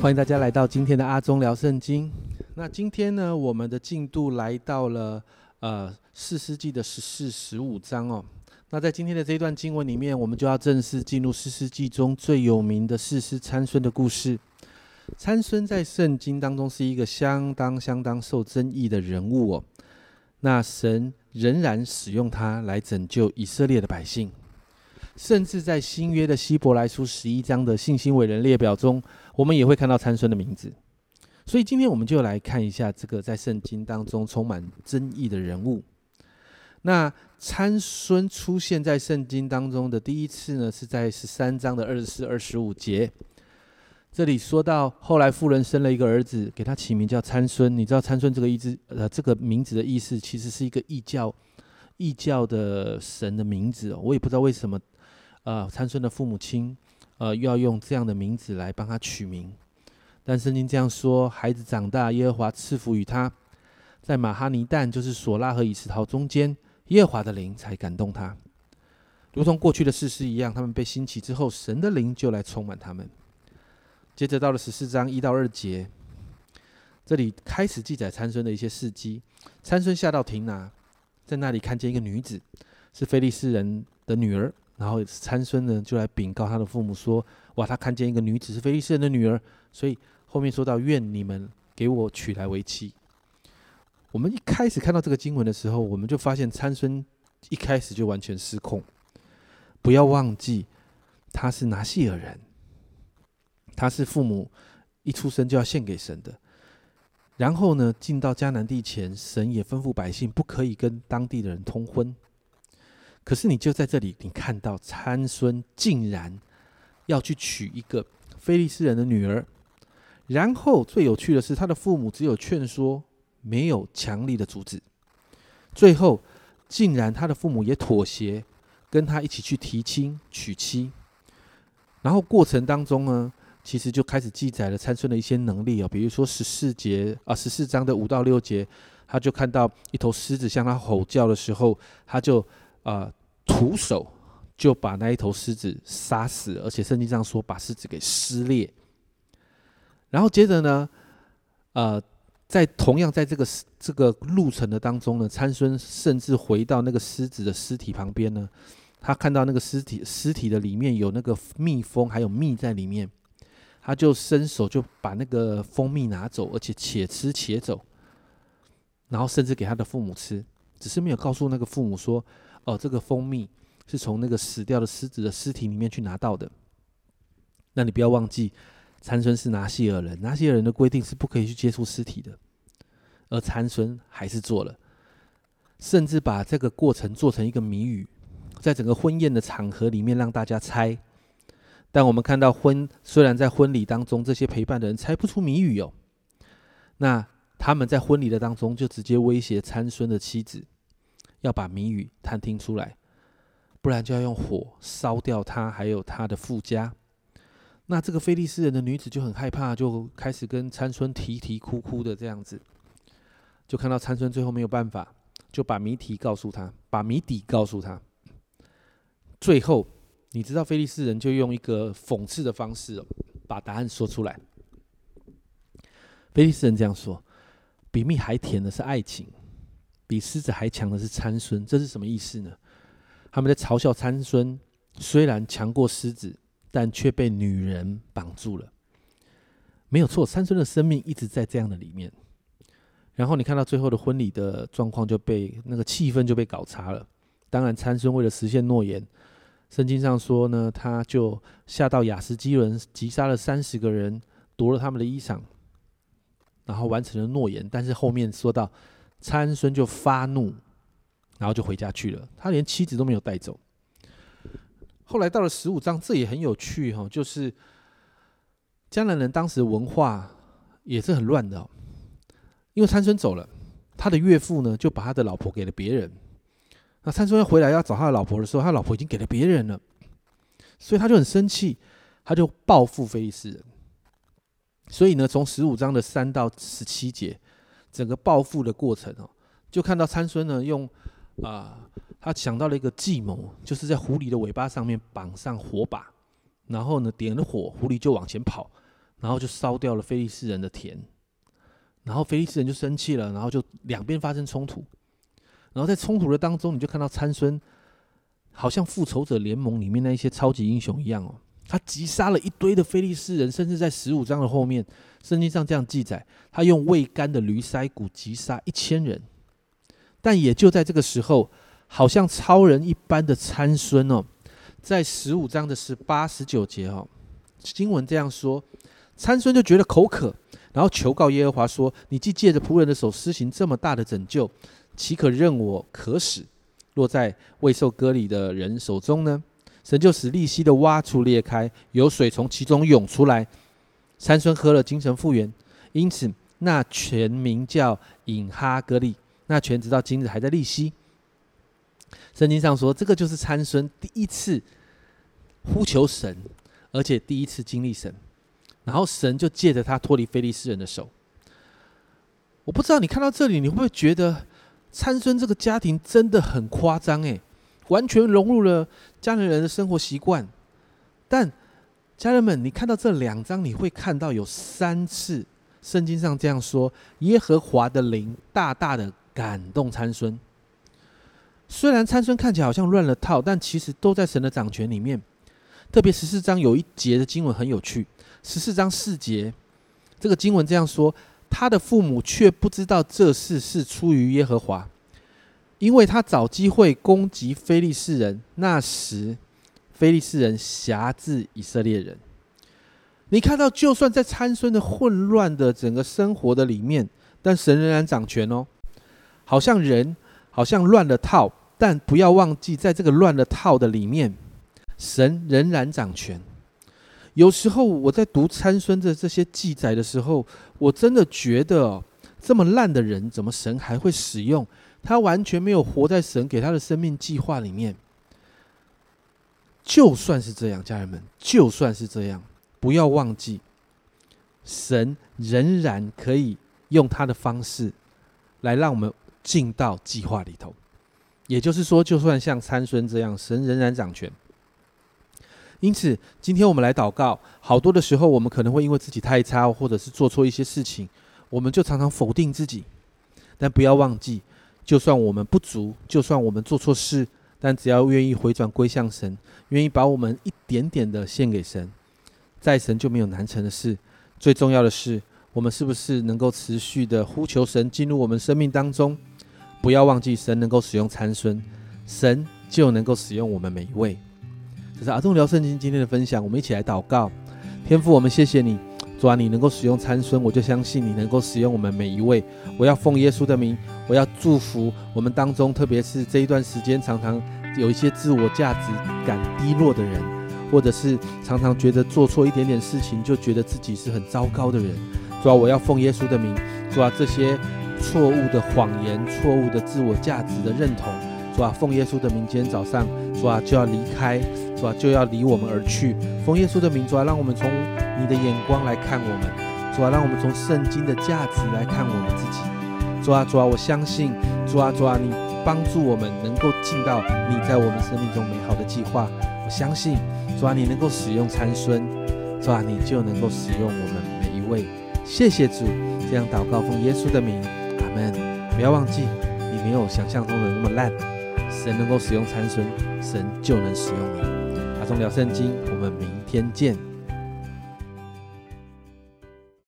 欢迎大家来到今天的阿忠聊圣经。那今天呢，我们的进度来到了呃四世纪的十四、十五章哦。那在今天的这一段经文里面，我们就要正式进入四世纪中最有名的四师参孙的故事。参孙在圣经当中是一个相当相当受争议的人物哦。那神仍然使用他来拯救以色列的百姓。甚至在新约的希伯来书十一章的信心伟人列表中，我们也会看到参孙的名字。所以今天我们就来看一下这个在圣经当中充满争议的人物。那参孙出现在圣经当中的第一次呢，是在十三章的二十四、二十五节。这里说到后来妇人生了一个儿子，给他起名叫参孙。你知道参孙这个意思，呃，这个名字的意思其实是一个异教、异教的神的名字哦。我也不知道为什么。呃，参孙的父母亲，呃，又要用这样的名字来帮他取名。但圣经这样说：孩子长大，耶和华赐福于他，在马哈尼旦，就是索拉和以斯陶中间，耶和华的灵才感动他，如同过去的事实一样。他们被兴起之后，神的灵就来充满他们。接着到了十四章一到二节，这里开始记载参孙的一些事迹。参孙下到亭拿，在那里看见一个女子，是菲利斯人的女儿。然后参孙呢，就来禀告他的父母说：“哇，他看见一个女子是菲利斯人的女儿，所以后面说到愿你们给我娶来为妻。”我们一开始看到这个经文的时候，我们就发现参孙一开始就完全失控。不要忘记，他是拿细尔人，他是父母一出生就要献给神的。然后呢，进到迦南地前，神也吩咐百姓不可以跟当地的人通婚。可是你就在这里，你看到参孙竟然要去娶一个菲利斯人的女儿，然后最有趣的是，他的父母只有劝说，没有强力的阻止。最后，竟然他的父母也妥协，跟他一起去提亲娶妻。然后过程当中呢，其实就开始记载了参孙的一些能力哦，比如说十四节啊，十四章的五到六节，他就看到一头狮子向他吼叫的时候，他就。啊，徒手就把那一头狮子杀死，而且圣经上说把狮子给撕裂。然后接着呢，呃，在同样在这个这个路程的当中呢，参孙甚至回到那个狮子的尸体旁边呢，他看到那个尸体尸体的里面有那个蜜蜂，还有蜜在里面，他就伸手就把那个蜂蜜拿走，而且且吃且走，然后甚至给他的父母吃，只是没有告诉那个父母说。哦，这个蜂蜜是从那个死掉的狮子的尸体里面去拿到的。那你不要忘记，参孙是拿西尔人，拿西尔人的规定是不可以去接触尸体的，而参孙还是做了，甚至把这个过程做成一个谜语，在整个婚宴的场合里面让大家猜。但我们看到婚虽然在婚礼当中，这些陪伴的人猜不出谜语哦，那他们在婚礼的当中就直接威胁参孙的妻子。要把谜语探听出来，不然就要用火烧掉他，还有他的富家。那这个菲利斯人的女子就很害怕，就开始跟参孙啼啼哭哭的这样子。就看到参孙最后没有办法，就把谜题告诉他，把谜底告诉他。最后，你知道菲利斯人就用一个讽刺的方式，把答案说出来。菲利斯人这样说：“比蜜还甜的是爱情。”比狮子还强的是参孙，这是什么意思呢？他们在嘲笑参孙，虽然强过狮子，但却被女人绑住了。没有错，参孙的生命一直在这样的里面。然后你看到最后的婚礼的状况，就被那个气氛就被搞差了。当然，参孙为了实现诺言，圣经上说呢，他就下到雅斯基伦，击杀了三十个人，夺了他们的衣裳，然后完成了诺言。但是后面说到。参孙就发怒，然后就回家去了。他连妻子都没有带走。后来到了十五章，这也很有趣哈，就是江南人当时文化也是很乱的。因为参孙走了，他的岳父呢就把他的老婆给了别人。那参孙要回来要找他的老婆的时候，他老婆已经给了别人了，所以他就很生气，他就报复菲利斯人。所以呢，从十五章的三到十七节。整个报复的过程哦，就看到参孙呢用啊，他想到了一个计谋，就是在狐狸的尾巴上面绑上火把，然后呢点了火，狐狸就往前跑，然后就烧掉了菲利士人的田，然后菲利士人就生气了，然后就两边发生冲突，然后在冲突的当中，你就看到参孙好像复仇者联盟里面那一些超级英雄一样哦，他击杀了一堆的菲利士人，甚至在十五章的后面，圣经上这样记载，他用未干的驴腮骨击杀一千人，但也就在这个时候。好像超人一般的参孙哦，在十五章的十八、十九节哦，经文这样说：参孙就觉得口渴，然后求告耶和华说：“你既借着仆人的手施行这么大的拯救，岂可任我渴死，落在未受割礼的人手中呢？”神就使利息的洼处裂开，有水从其中涌出来，参孙喝了，精神复原。因此，那泉名叫隐哈格利，那泉直到今日还在利息。圣经上说，这个就是参孙第一次呼求神，而且第一次经历神，然后神就借着他脱离非利士人的手。我不知道你看到这里，你会不会觉得参孙这个家庭真的很夸张？诶，完全融入了家里人的生活习惯。但家人们，你看到这两章，你会看到有三次圣经上这样说：耶和华的灵大大的感动参孙。虽然参孙看起来好像乱了套，但其实都在神的掌权里面。特别十四章有一节的经文很有趣，十四章四节，这个经文这样说：他的父母却不知道这事是出于耶和华，因为他找机会攻击非利士人。那时，非利士人辖制以色列人。你看到，就算在参孙的混乱的整个生活的里面，但神仍然掌权哦，好像人好像乱了套。但不要忘记，在这个乱了套的里面，神仍然掌权。有时候我在读参孙的这些记载的时候，我真的觉得，这么烂的人，怎么神还会使用他？完全没有活在神给他的生命计划里面。就算是这样，家人们，就算是这样，不要忘记，神仍然可以用他的方式来让我们进到计划里头。也就是说，就算像参孙这样，神仍然掌权。因此，今天我们来祷告。好多的时候，我们可能会因为自己太差，或者是做错一些事情，我们就常常否定自己。但不要忘记，就算我们不足，就算我们做错事，但只要愿意回转归向神，愿意把我们一点点的献给神，在神就没有难成的事。最重要的是，我们是不是能够持续的呼求神进入我们生命当中？不要忘记，神能够使用参孙，神就能够使用我们每一位。这是阿忠聊圣经今天的分享，我们一起来祷告。天父，我们谢谢你，主啊，你能够使用参孙，我就相信你能够使用我们每一位。我要奉耶稣的名，我要祝福我们当中，特别是这一段时间常常有一些自我价值感低落的人，或者是常常觉得做错一点点事情就觉得自己是很糟糕的人。主啊，我要奉耶稣的名，主啊，这些。错误的谎言，错误的自我价值的认同，主啊，奉耶稣的名，今天早上，主啊，就要离开，主啊，就要离我们而去。奉耶稣的名，主啊，让我们从你的眼光来看我们，主啊，让我们从圣经的价值来看我们自己。主啊，主啊，我相信，主啊，主啊，你帮助我们能够进到你在我们生命中美好的计划。我相信，主啊，你能够使用参孙，主啊，你就能够使用我们每一位。谢谢主，这样祷告，奉耶稣的名。阿门不要忘记，你没有想象中的那么烂。神能够使用参孙，神就能使用你。阿忠聊圣经，我们明天见。